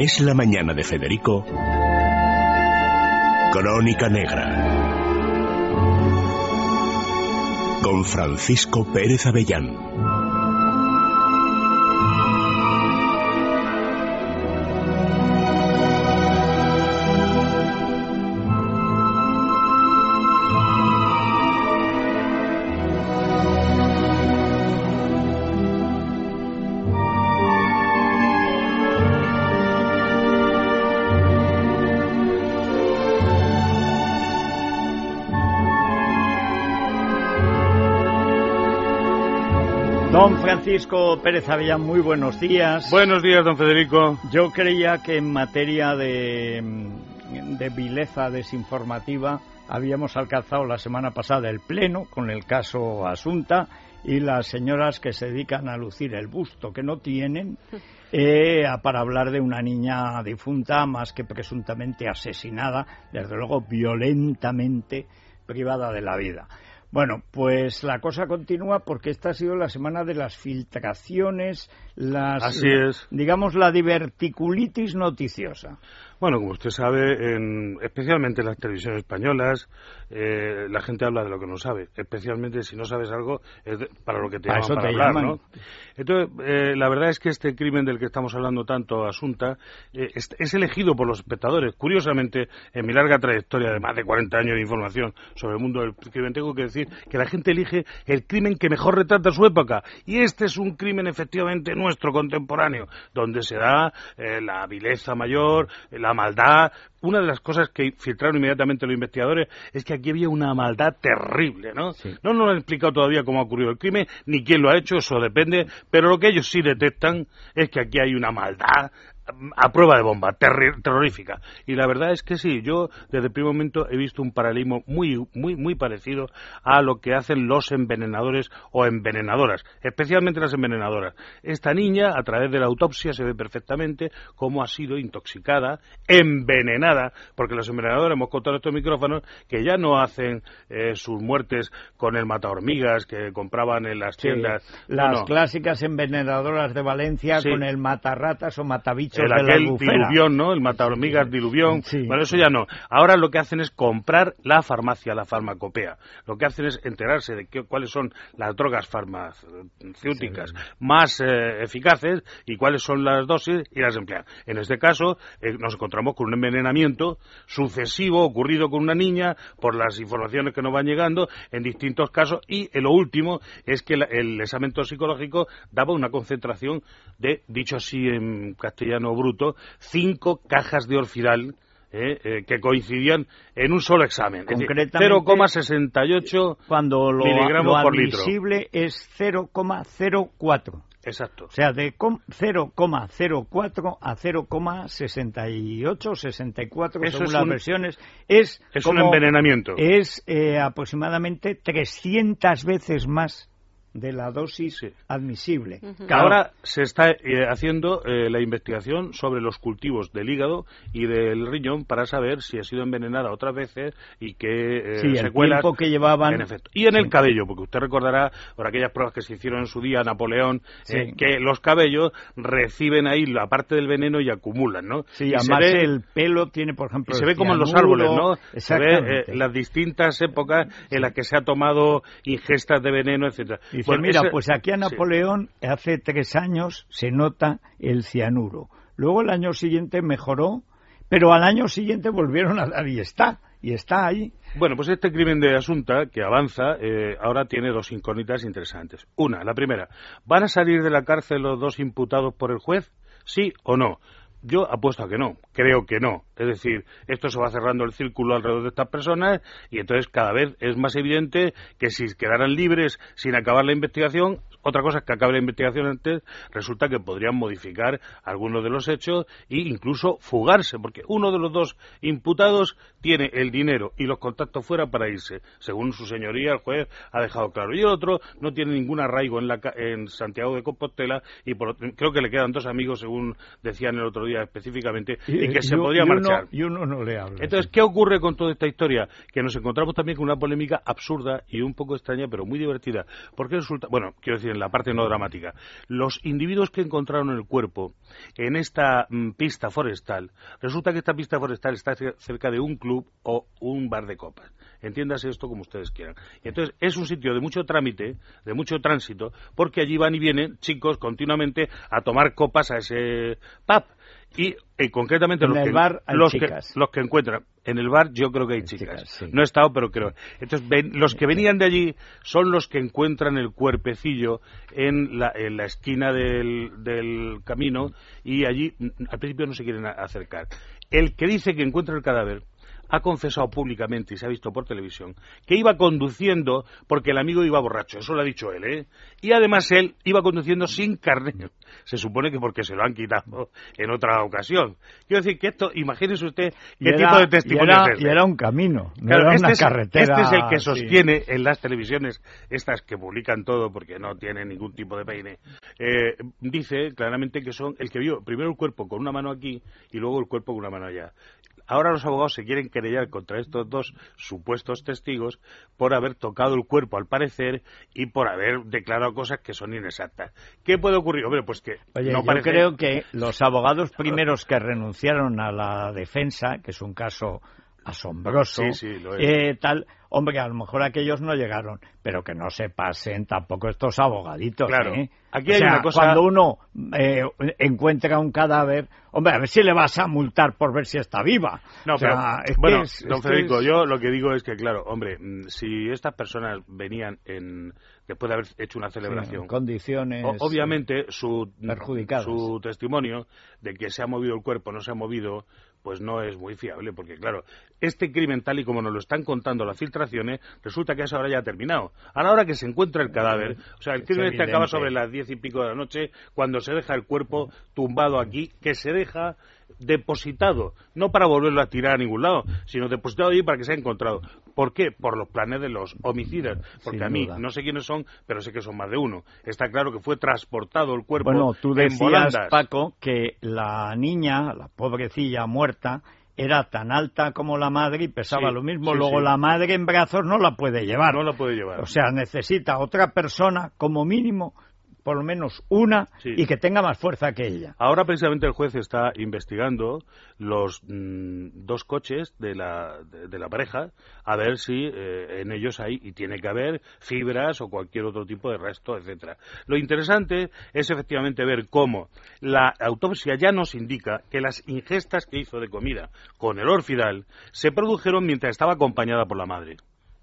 Es la Mañana de Federico, Crónica Negra. Con Francisco Pérez Avellán. Francisco Pérez Avellán, muy buenos días. Buenos días, don Federico. Yo creía que en materia de, de vileza desinformativa habíamos alcanzado la semana pasada el pleno con el caso Asunta y las señoras que se dedican a lucir el busto que no tienen eh, para hablar de una niña difunta más que presuntamente asesinada, desde luego violentamente privada de la vida. Bueno, pues la cosa continúa porque esta ha sido la semana de las filtraciones, las, Así es. digamos, la diverticulitis noticiosa. Bueno, como usted sabe, en, especialmente en las televisiones españolas, eh, la gente habla de lo que no sabe. Especialmente si no sabes algo, es para lo que te llaman para hablar, ¿no? Entonces, eh, la verdad es que este crimen del que estamos hablando tanto, Asunta, eh, es, elegido por los espectadores. Curiosamente, en mi larga trayectoria de más de 40 años de información sobre el mundo del crimen, tengo que decir que la gente elige el crimen que mejor retrata su época. Y este es un crimen efectivamente nuestro, contemporáneo, donde se da la vileza mayor, la la maldad. Una de las cosas que filtraron inmediatamente los investigadores es que aquí había una maldad terrible, ¿no? No nos han explicado todavía cómo ha ocurrido el crimen, ni quién lo ha hecho, eso depende, pero lo que ellos sí detectan es que aquí hay una maldad a prueba de bomba, terrorífica. Y la verdad es que sí, yo desde el primer momento he visto un paralelismo muy, muy, muy parecido a lo que hacen los envenenadores o envenenadoras, especialmente las envenenadoras. Esta niña, a través de la autopsia, se ve perfectamente cómo ha sido intoxicada, envenenada, porque los envenenadores, hemos contado estos micrófonos, que ya no hacen eh, sus muertes con el mata hormigas que compraban en las tiendas. las clásicas envenenadoras de Valencia con el matarratas o matabichos el aquel diluvión, ¿no? El mata hormigas diluvión. Bueno, eso ya no. Ahora lo que hacen es comprar la farmacia, la farmacopea. Lo que hacen es enterarse de qué, cuáles son las drogas farmacéuticas más eh, eficaces y cuáles son las dosis y las emplean. En este caso, eh, nos encontramos con un envenenamiento sucesivo ocurrido con una niña por las informaciones que nos van llegando en distintos casos y lo último es que el examen psicológico daba una concentración de, dicho así en castellano, bruto, cinco cajas de orfidal eh, eh, que coincidían en un solo examen. 0,68 cuando lo, miligramos lo por litro. es 0,04. Exacto. O sea, de 0,04 a 0,68 64 según las versiones es es un envenenamiento. Es eh, aproximadamente 300 veces más de la dosis admisible. Ahora se está eh, haciendo eh, la investigación sobre los cultivos del hígado y del riñón para saber si ha sido envenenada otras veces y qué eh, sí, secuelas el que llevaban. en efecto. Y en el cabello, porque usted recordará por aquellas pruebas que se hicieron en su día Napoleón que los cabellos reciben ahí la parte del veneno y acumulan, ¿no? Sí, además el pelo tiene, por ejemplo, se ve como en los árboles, ¿no? Se ve las distintas épocas en las que se ha tomado ingestas de veneno, etcétera mira, pues aquí a Napoleón hace tres años se nota el cianuro. Luego el año siguiente mejoró, pero al año siguiente volvieron a dar y está, y está ahí. Bueno, pues este crimen de Asunta, que avanza, eh, ahora tiene dos incógnitas interesantes. Una, la primera, ¿van a salir de la cárcel los dos imputados por el juez? ¿Sí o no? Yo apuesto a que no, creo que no. Es decir, esto se va cerrando el círculo alrededor de estas personas y entonces cada vez es más evidente que si quedaran libres sin acabar la investigación, otra cosa es que acabe la investigación antes, resulta que podrían modificar algunos de los hechos e incluso fugarse, porque uno de los dos imputados tiene el dinero y los contactos fuera para irse, según su señoría, el juez ha dejado claro. Y el otro no tiene ningún arraigo en, la, en Santiago de Compostela y creo que le quedan dos amigos, según decían el otro día específicamente y, que se podía marchar. y uno no le habla. Entonces, ¿qué ocurre con toda esta historia? Que nos encontramos también con una polémica absurda y un poco extraña, pero muy divertida. Porque resulta, bueno, quiero decir, en la parte no dramática, los individuos que encontraron el cuerpo en esta mm, pista forestal, resulta que esta pista forestal está cerca de un club o un bar de copas. Entiéndase esto como ustedes quieran. Y entonces es un sitio de mucho trámite, de mucho tránsito, porque allí van y vienen chicos continuamente a tomar copas a ese pub. Y eh, concretamente los, que, los, que, los que encuentran. En el bar yo creo que hay chicas, no he estado pero creo. Entonces los que venían de allí son los que encuentran el cuerpecillo en la, en la esquina del, del camino y allí al principio no se quieren acercar. El que dice que encuentra el cadáver ha confesado públicamente y se ha visto por televisión que iba conduciendo porque el amigo iba borracho, eso lo ha dicho él, ¿eh? Y además él iba conduciendo sin carnet. Se supone que porque se lo han quitado en otra ocasión. Quiero decir que esto, imagínese usted qué tipo de testimonio y era, es Y era un camino, no era este una carretera. Este es el que sostiene en las televisiones, estas que publican todo porque no tienen ningún tipo de peine, eh, dice claramente que son el que vio primero el cuerpo con una mano aquí y luego el cuerpo con una mano allá. Ahora los abogados se quieren querellar contra estos dos supuestos testigos por haber tocado el cuerpo, al parecer, y por haber declarado cosas que son inexactas. ¿Qué puede ocurrir? Hombre, pues que no yo creo que los abogados primeros que renunciaron a la defensa, que es un caso asombroso, eh, tal, hombre, a lo mejor aquellos no llegaron, pero que no se pasen tampoco estos abogaditos. Claro. ¿eh? Aquí hay una cosa... Cuando uno eh, encuentra un cadáver, hombre, a ver si le vas a multar por ver si está viva. No, pero, bueno, don Federico, yo lo que digo es que, claro, hombre, mm, si estas personas venían en después de haber hecho una celebración. condiciones. obviamente, su, su testimonio de que se ha movido el cuerpo, no se ha movido, pues no es muy fiable, porque claro, este crimen tal y como nos lo están contando las filtraciones, resulta que eso ahora ya ha terminado. A la hora que se encuentra el cadáver, o sea, el crimen este acaba sobre las diez y pico de la noche, cuando se deja el cuerpo tumbado aquí, que se deja depositado, no para volverlo a tirar a ningún lado, sino depositado allí para que sea encontrado. ¿Por qué? Por los planes de los homicidas. Porque a mí, no sé quiénes son, pero sé que son más de uno. Está claro que fue transportado el cuerpo bueno, tú decías, Paco, que la niña, la pobrecilla muerta, era tan alta como la madre y pesaba lo mismo. Luego la madre en brazos no la puede llevar. No la puede llevar. O sea, necesita otra persona como mínimo por lo menos una y que tenga más fuerza que ella. Ahora precisamente el juez está investigando los mm, dos coches de la, de, la pareja a ver si eh, en ellos hay y tiene que haber fibras o cualquier otro tipo de resto, etcétera. Lo interesante es efectivamente ver cómo la autopsia ya nos indica que las ingestas que hizo de comida con el orfidal se produjeron mientras estaba acompañada por la madre.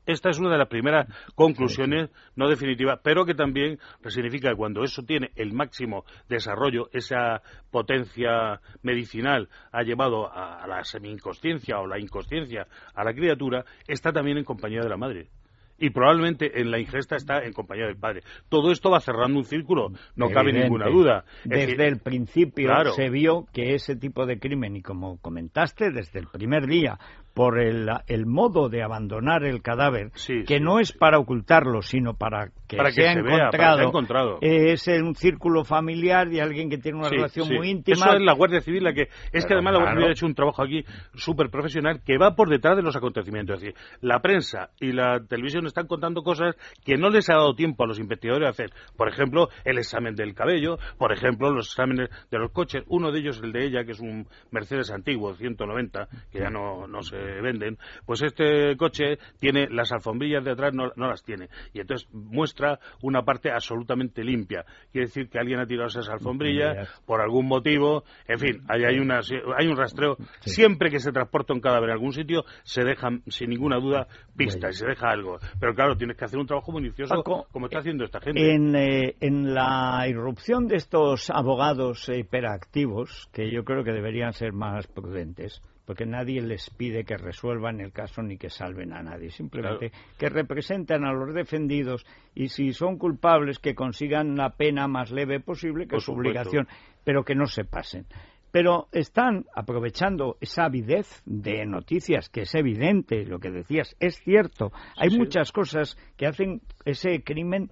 Esta es una de las primeras conclusiones, no definitivas, pero que también significa que cuando eso tiene el máximo desarrollo, esa potencia medicinal ha llevado a la semi-inconsciencia o la inconsciencia a la criatura, está también en compañía de la madre y probablemente en la ingesta está en compañía del padre. Todo esto va cerrando un círculo, no cabe ninguna duda. desde el principio se vio que ese tipo de crimen, y como comentaste, desde el primer día, por el, el modo de abandonar el cadáver, que no es para ocultarlo, sino para que, sea, encontrado, es un círculo familiar de alguien que tiene una relación muy íntima. Eso es la Guardia Civil, la que es que además la Guardia Civil ha hecho un trabajo aquí súper profesional que va por detrás de los acontecimientos. Es decir, la prensa y la televisión están contando cosas que no les ha dado tiempo a los investigadores a hacer. Por ejemplo, el examen del cabello, por ejemplo, los exámenes de los coches. Uno de ellos, el de ella, que es un Mercedes antiguo, 190, que ya no, no se venden, pues este coche tiene las alfombrillas de atrás, no, las tiene. Y entonces muestra una parte absolutamente limpia. Quiere decir que alguien ha tirado esas alfombrillas por algún motivo. En fin, hay, hay, una, hay un rastreo. Siempre que se transporta un cadáver en algún sitio, se dejan, sin ninguna duda, pistas y se deja algo. Pero claro, tienes que hacer un trabajo minucioso como está haciendo esta gente. En, eh, en la irrupción de estos abogados hiperactivos, que yo creo que deberían ser más prudentes, porque nadie les pide que resuelvan el caso ni que salven a nadie, simplemente que representan a los defendidos y si son culpables que consigan la pena más leve posible, que es su obligación, pero que no se pasen. Pero están aprovechando esa avidez de noticias, que es evidente, lo que decías, es cierto. Hay muchas cosas que hacen ese crimen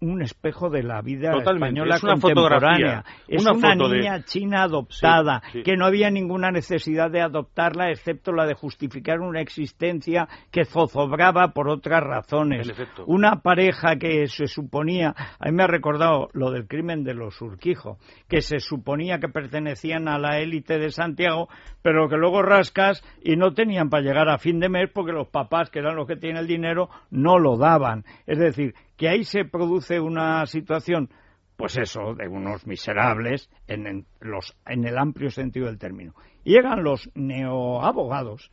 un espejo de la vida española es una contemporánea. Es una, niña china adoptada, que no había ninguna necesidad de adoptarla excepto la de justificar una existencia que zozobraba por otras razones. Una pareja que se suponía, a mí me ha recordado lo del crimen de los Urquijo, que se suponía que pertenecían a la élite de Santiago, pero que luego rascas y no tenían para llegar a fin de mes porque los papás, que eran los que tienen el dinero, no lo daban. Es decir, que ahí se produce una situación, pues eso, de unos miserables en, los, en el amplio sentido del término. Llegan los neoabogados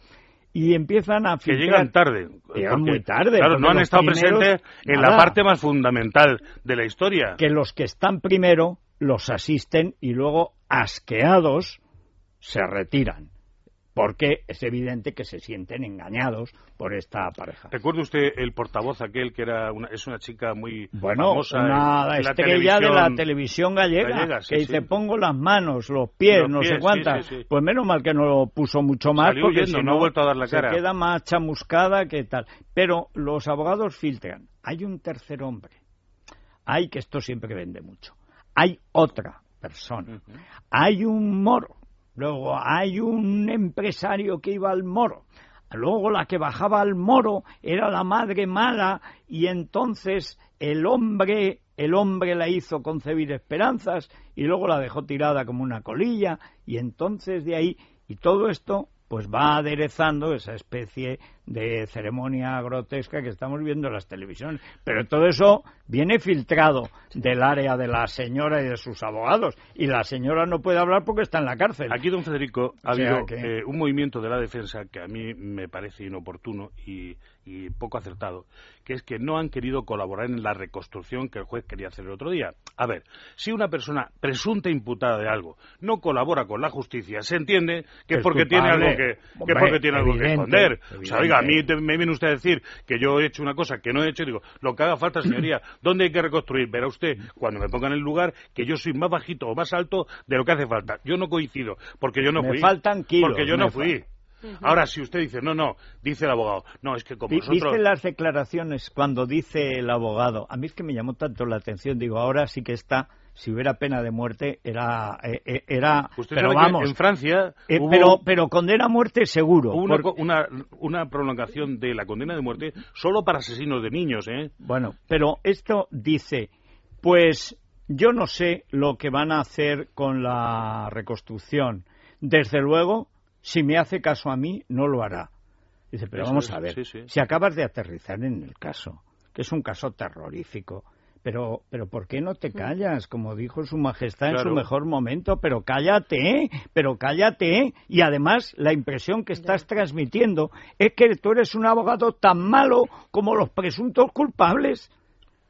y empiezan a que llegan tarde llegan muy tarde claro no han estado presentes en la parte más fundamental de la historia. Que los que están primero los asisten y luego asqueados se retiran porque es evidente que se sienten engañados por esta pareja. ¿Recuerda usted el portavoz aquel que era una, es una chica muy bueno, famosa una estrella de la televisión gallega, que dice pongo las manos, los pies, no sé cuántas. pues menos mal que no lo puso mucho más porque si no, ha vuelto a dar la cara. Se queda más chamuscada que tal. Pero los abogados filtran. Hay un tercer hombre. Hay que esto siempre vende mucho. Hay otra persona. Hay un moro Luego hay un empresario que iba al moro. Luego la que bajaba al moro era la madre mala y entonces el hombre, el hombre la hizo concebir esperanzas y luego la dejó tirada como una colilla y entonces de ahí y todo esto pues va aderezando esa especie de ceremonia grotesca que estamos viendo en las televisiones. Pero todo eso viene filtrado del área de la señora y de sus abogados. Y la señora no puede hablar porque está en la cárcel. Aquí, don Federico, ha habido eh, un movimiento de la defensa que a mí me parece inoportuno y, y poco acertado, que es que no han querido colaborar en la reconstrucción que el juez quería hacer el otro día. A ver, si una persona presunta imputada de algo no colabora con la justicia, se entiende que es porque tiene algo que, que, porque tiene algo que esconder. O sea, oiga, a mí me viene usted a decir que yo he hecho una cosa que no he hecho, y digo, lo que haga falta, señoría, ¿dónde hay que reconstruir? Verá usted, cuando me ponga en el lugar, que yo soy más bajito o más alto de lo que hace falta. Yo no coincido, porque yo no me fui. faltan kilos. Porque yo no fui. Ahora, si usted dice, no, no, dice el abogado, no, es que como nosotros... Dice las declaraciones cuando dice el abogado, a mí es que me llamó tanto la atención, digo, ahora sí que está si hubiera pena de muerte era eh, eh, era pero vamos. en Francia eh, pero pero condena a muerte seguro una, una, una, prolongación de la condena de muerte solo para asesinos de niños eh bueno pero esto dice pues yo no sé lo que van a hacer con la reconstrucción. Desde luego si me hace caso a mí no lo hará dice pero vamos a ver si acabas de aterrizar en el caso que es un caso terrorífico pero, pero ¿por qué no te callas? Como dijo su majestad en su mejor momento, pero cállate, pero cállate. Y además la impresión que estás transmitiendo es que tú eres un abogado tan malo como los presuntos culpables.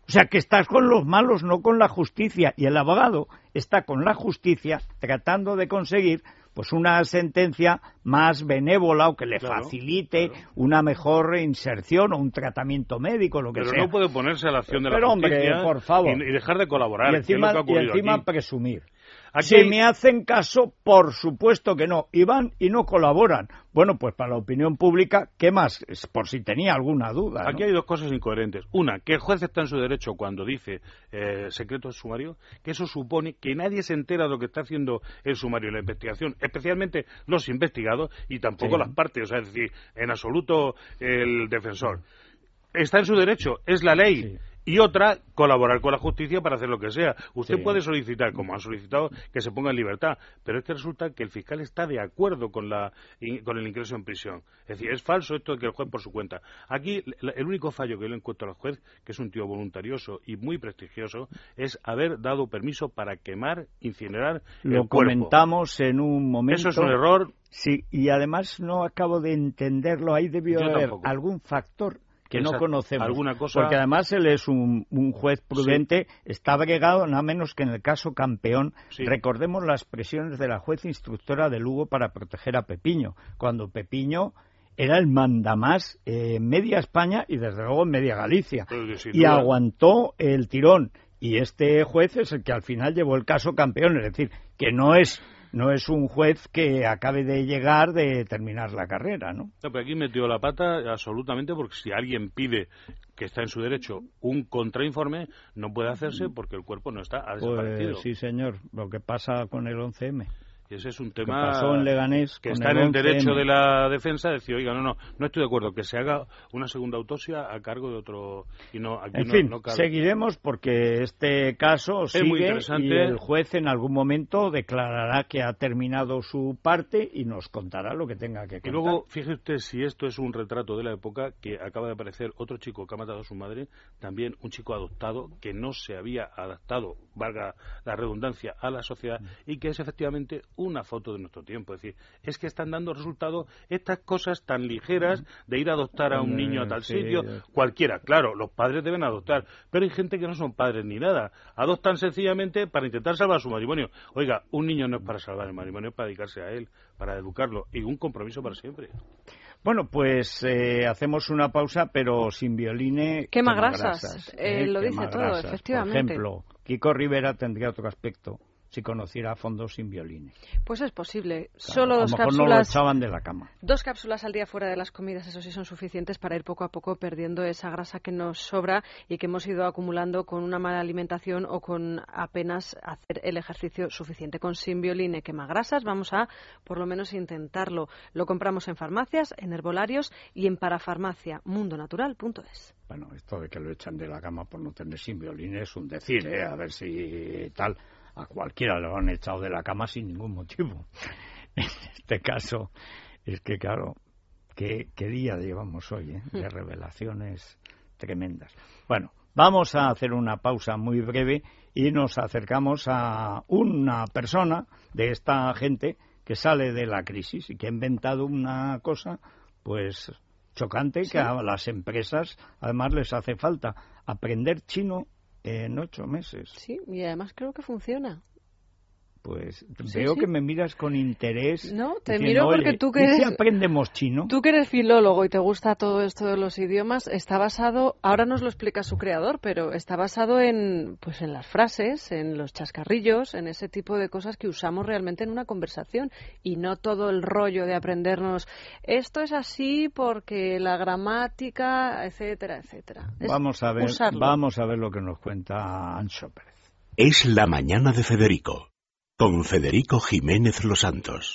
O sea, que estás con los malos, no con la justicia. Y el abogado está con la justicia tratando de conseguir pues una sentencia más benévola o que le facilite una mejor inserción o un tratamiento médico, lo que sea. Pero no puede ponerse a la acción de la justicia por favor. Y, dejar de colaborar. Y encima, y encima presumir. Si me hacen caso, por supuesto que no. Y van y no colaboran. Bueno, pues para la opinión pública, ¿qué más? Es por si tenía alguna duda. Aquí hay dos cosas incoherentes. Una, que el juez está en su derecho cuando dice eh, secreto de sumario, que eso supone que nadie se entera de lo que está haciendo el sumario y la investigación, especialmente los investigados y tampoco las partes, o sea, es decir, en absoluto el defensor. Está en su derecho, es la ley y otra, colaborar con la justicia para hacer lo que sea. Usted puede solicitar, como ha solicitado, que se ponga en libertad, pero es que resulta que el fiscal está de acuerdo con, la, con el ingreso en prisión. Es decir, es falso esto de que el juez por su cuenta. Aquí, el único fallo que yo le encuentro al juez, que es un tío voluntarioso y muy prestigioso, es haber dado permiso para quemar, incinerar lo el comentamos en un momento. Eso es un error. Sí, y además no acabo de entenderlo. Ahí debió haber algún factor que no conocemos. ¿Alguna cosa? Porque además él es un, juez prudente, está bregado nada menos que en el caso campeón. Recordemos las presiones de la juez instructora de Lugo para proteger a Pepiño, cuando Pepiño era el mandamás en media España y desde luego en media Galicia. Y aguantó el tirón. Y este juez es el que al final llevó el caso campeón, es decir, que no es no es un juez que acabe de llegar de terminar la carrera, ¿no? No, pero aquí metió la pata absolutamente porque si alguien pide que está en su derecho un contrainforme, no puede hacerse porque el cuerpo no está, ha desaparecido. Pues, sí, señor, lo que pasa con el 11M. Ese es un tema que está en el derecho de la defensa de decir, oiga, no, no, no estoy de acuerdo, que se haga una segunda autopsia a cargo de otro. Y no, aquí en fin, seguiremos porque este caso sigue y el juez en algún momento declarará que ha terminado su parte y nos contará lo que tenga que contar. Y luego, fíjese usted si esto es un retrato de la época que acaba de aparecer otro chico que ha matado a su madre, también un chico adoptado que no se había adaptado, valga la redundancia, a la sociedad mm. y que es efectivamente una foto de nuestro tiempo. Es decir, es que están dando resultado estas cosas tan ligeras de ir a adoptar a un niño a tal sitio, cualquiera. Claro, los padres deben adoptar, pero hay gente que no son padres ni nada. Adoptan sencillamente para intentar salvar su matrimonio. Oiga, un niño no es para salvar el matrimonio, es para dedicarse a él, para educarlo y un compromiso para siempre. Bueno, pues eh, hacemos una pausa, pero sin violines. Quema grasas, eh, ¿eh? lo dice todo, efectivamente. Por ejemplo, Kiko Rivera tendría otro aspecto si conociera a fondo sin violines. Pues es posible. Solo dos cápsulas. de la cama. Dos cápsulas al día fuera de las comidas, eso sí, son suficientes para ir poco a poco perdiendo esa grasa que nos sobra y que hemos ido acumulando con una mala alimentación o con apenas hacer el ejercicio suficiente. Con sin violine quema grasas, vamos a por lo menos intentarlo. Lo compramos en farmacias, en herbolarios y en parafarmacia mundonatural.es. Bueno, esto de que lo echan de la cama por no tener sin violín es un decir, ¿eh? A ver si tal a cualquiera lo han echado de la cama sin ningún motivo. En este caso, es que claro, qué, día llevamos hoy, ¿eh? de revelaciones tremendas. Bueno, vamos a hacer una pausa muy breve y nos acercamos a una persona de esta gente que sale de la crisis y que ha inventado una cosa, pues chocante que a las empresas además les hace falta aprender chino en ocho meses. Sí, y además creo que funciona. Pues veo que me miras con interés. No, te miro porque tú que eres... aprendemos chino? Tú que eres filólogo y te gusta todo esto de los idiomas, está basado, ahora nos lo explica su creador, pero está basado en, pues en las frases, en los chascarrillos, en ese tipo de cosas que usamos realmente en una conversación y no todo el rollo de aprendernos esto es así porque la gramática, etcétera, etcétera. vamos a ver, vamos a ver lo que nos cuenta Ancho Pérez. Es la mañana de Federico con Federico Jiménez Los Santos.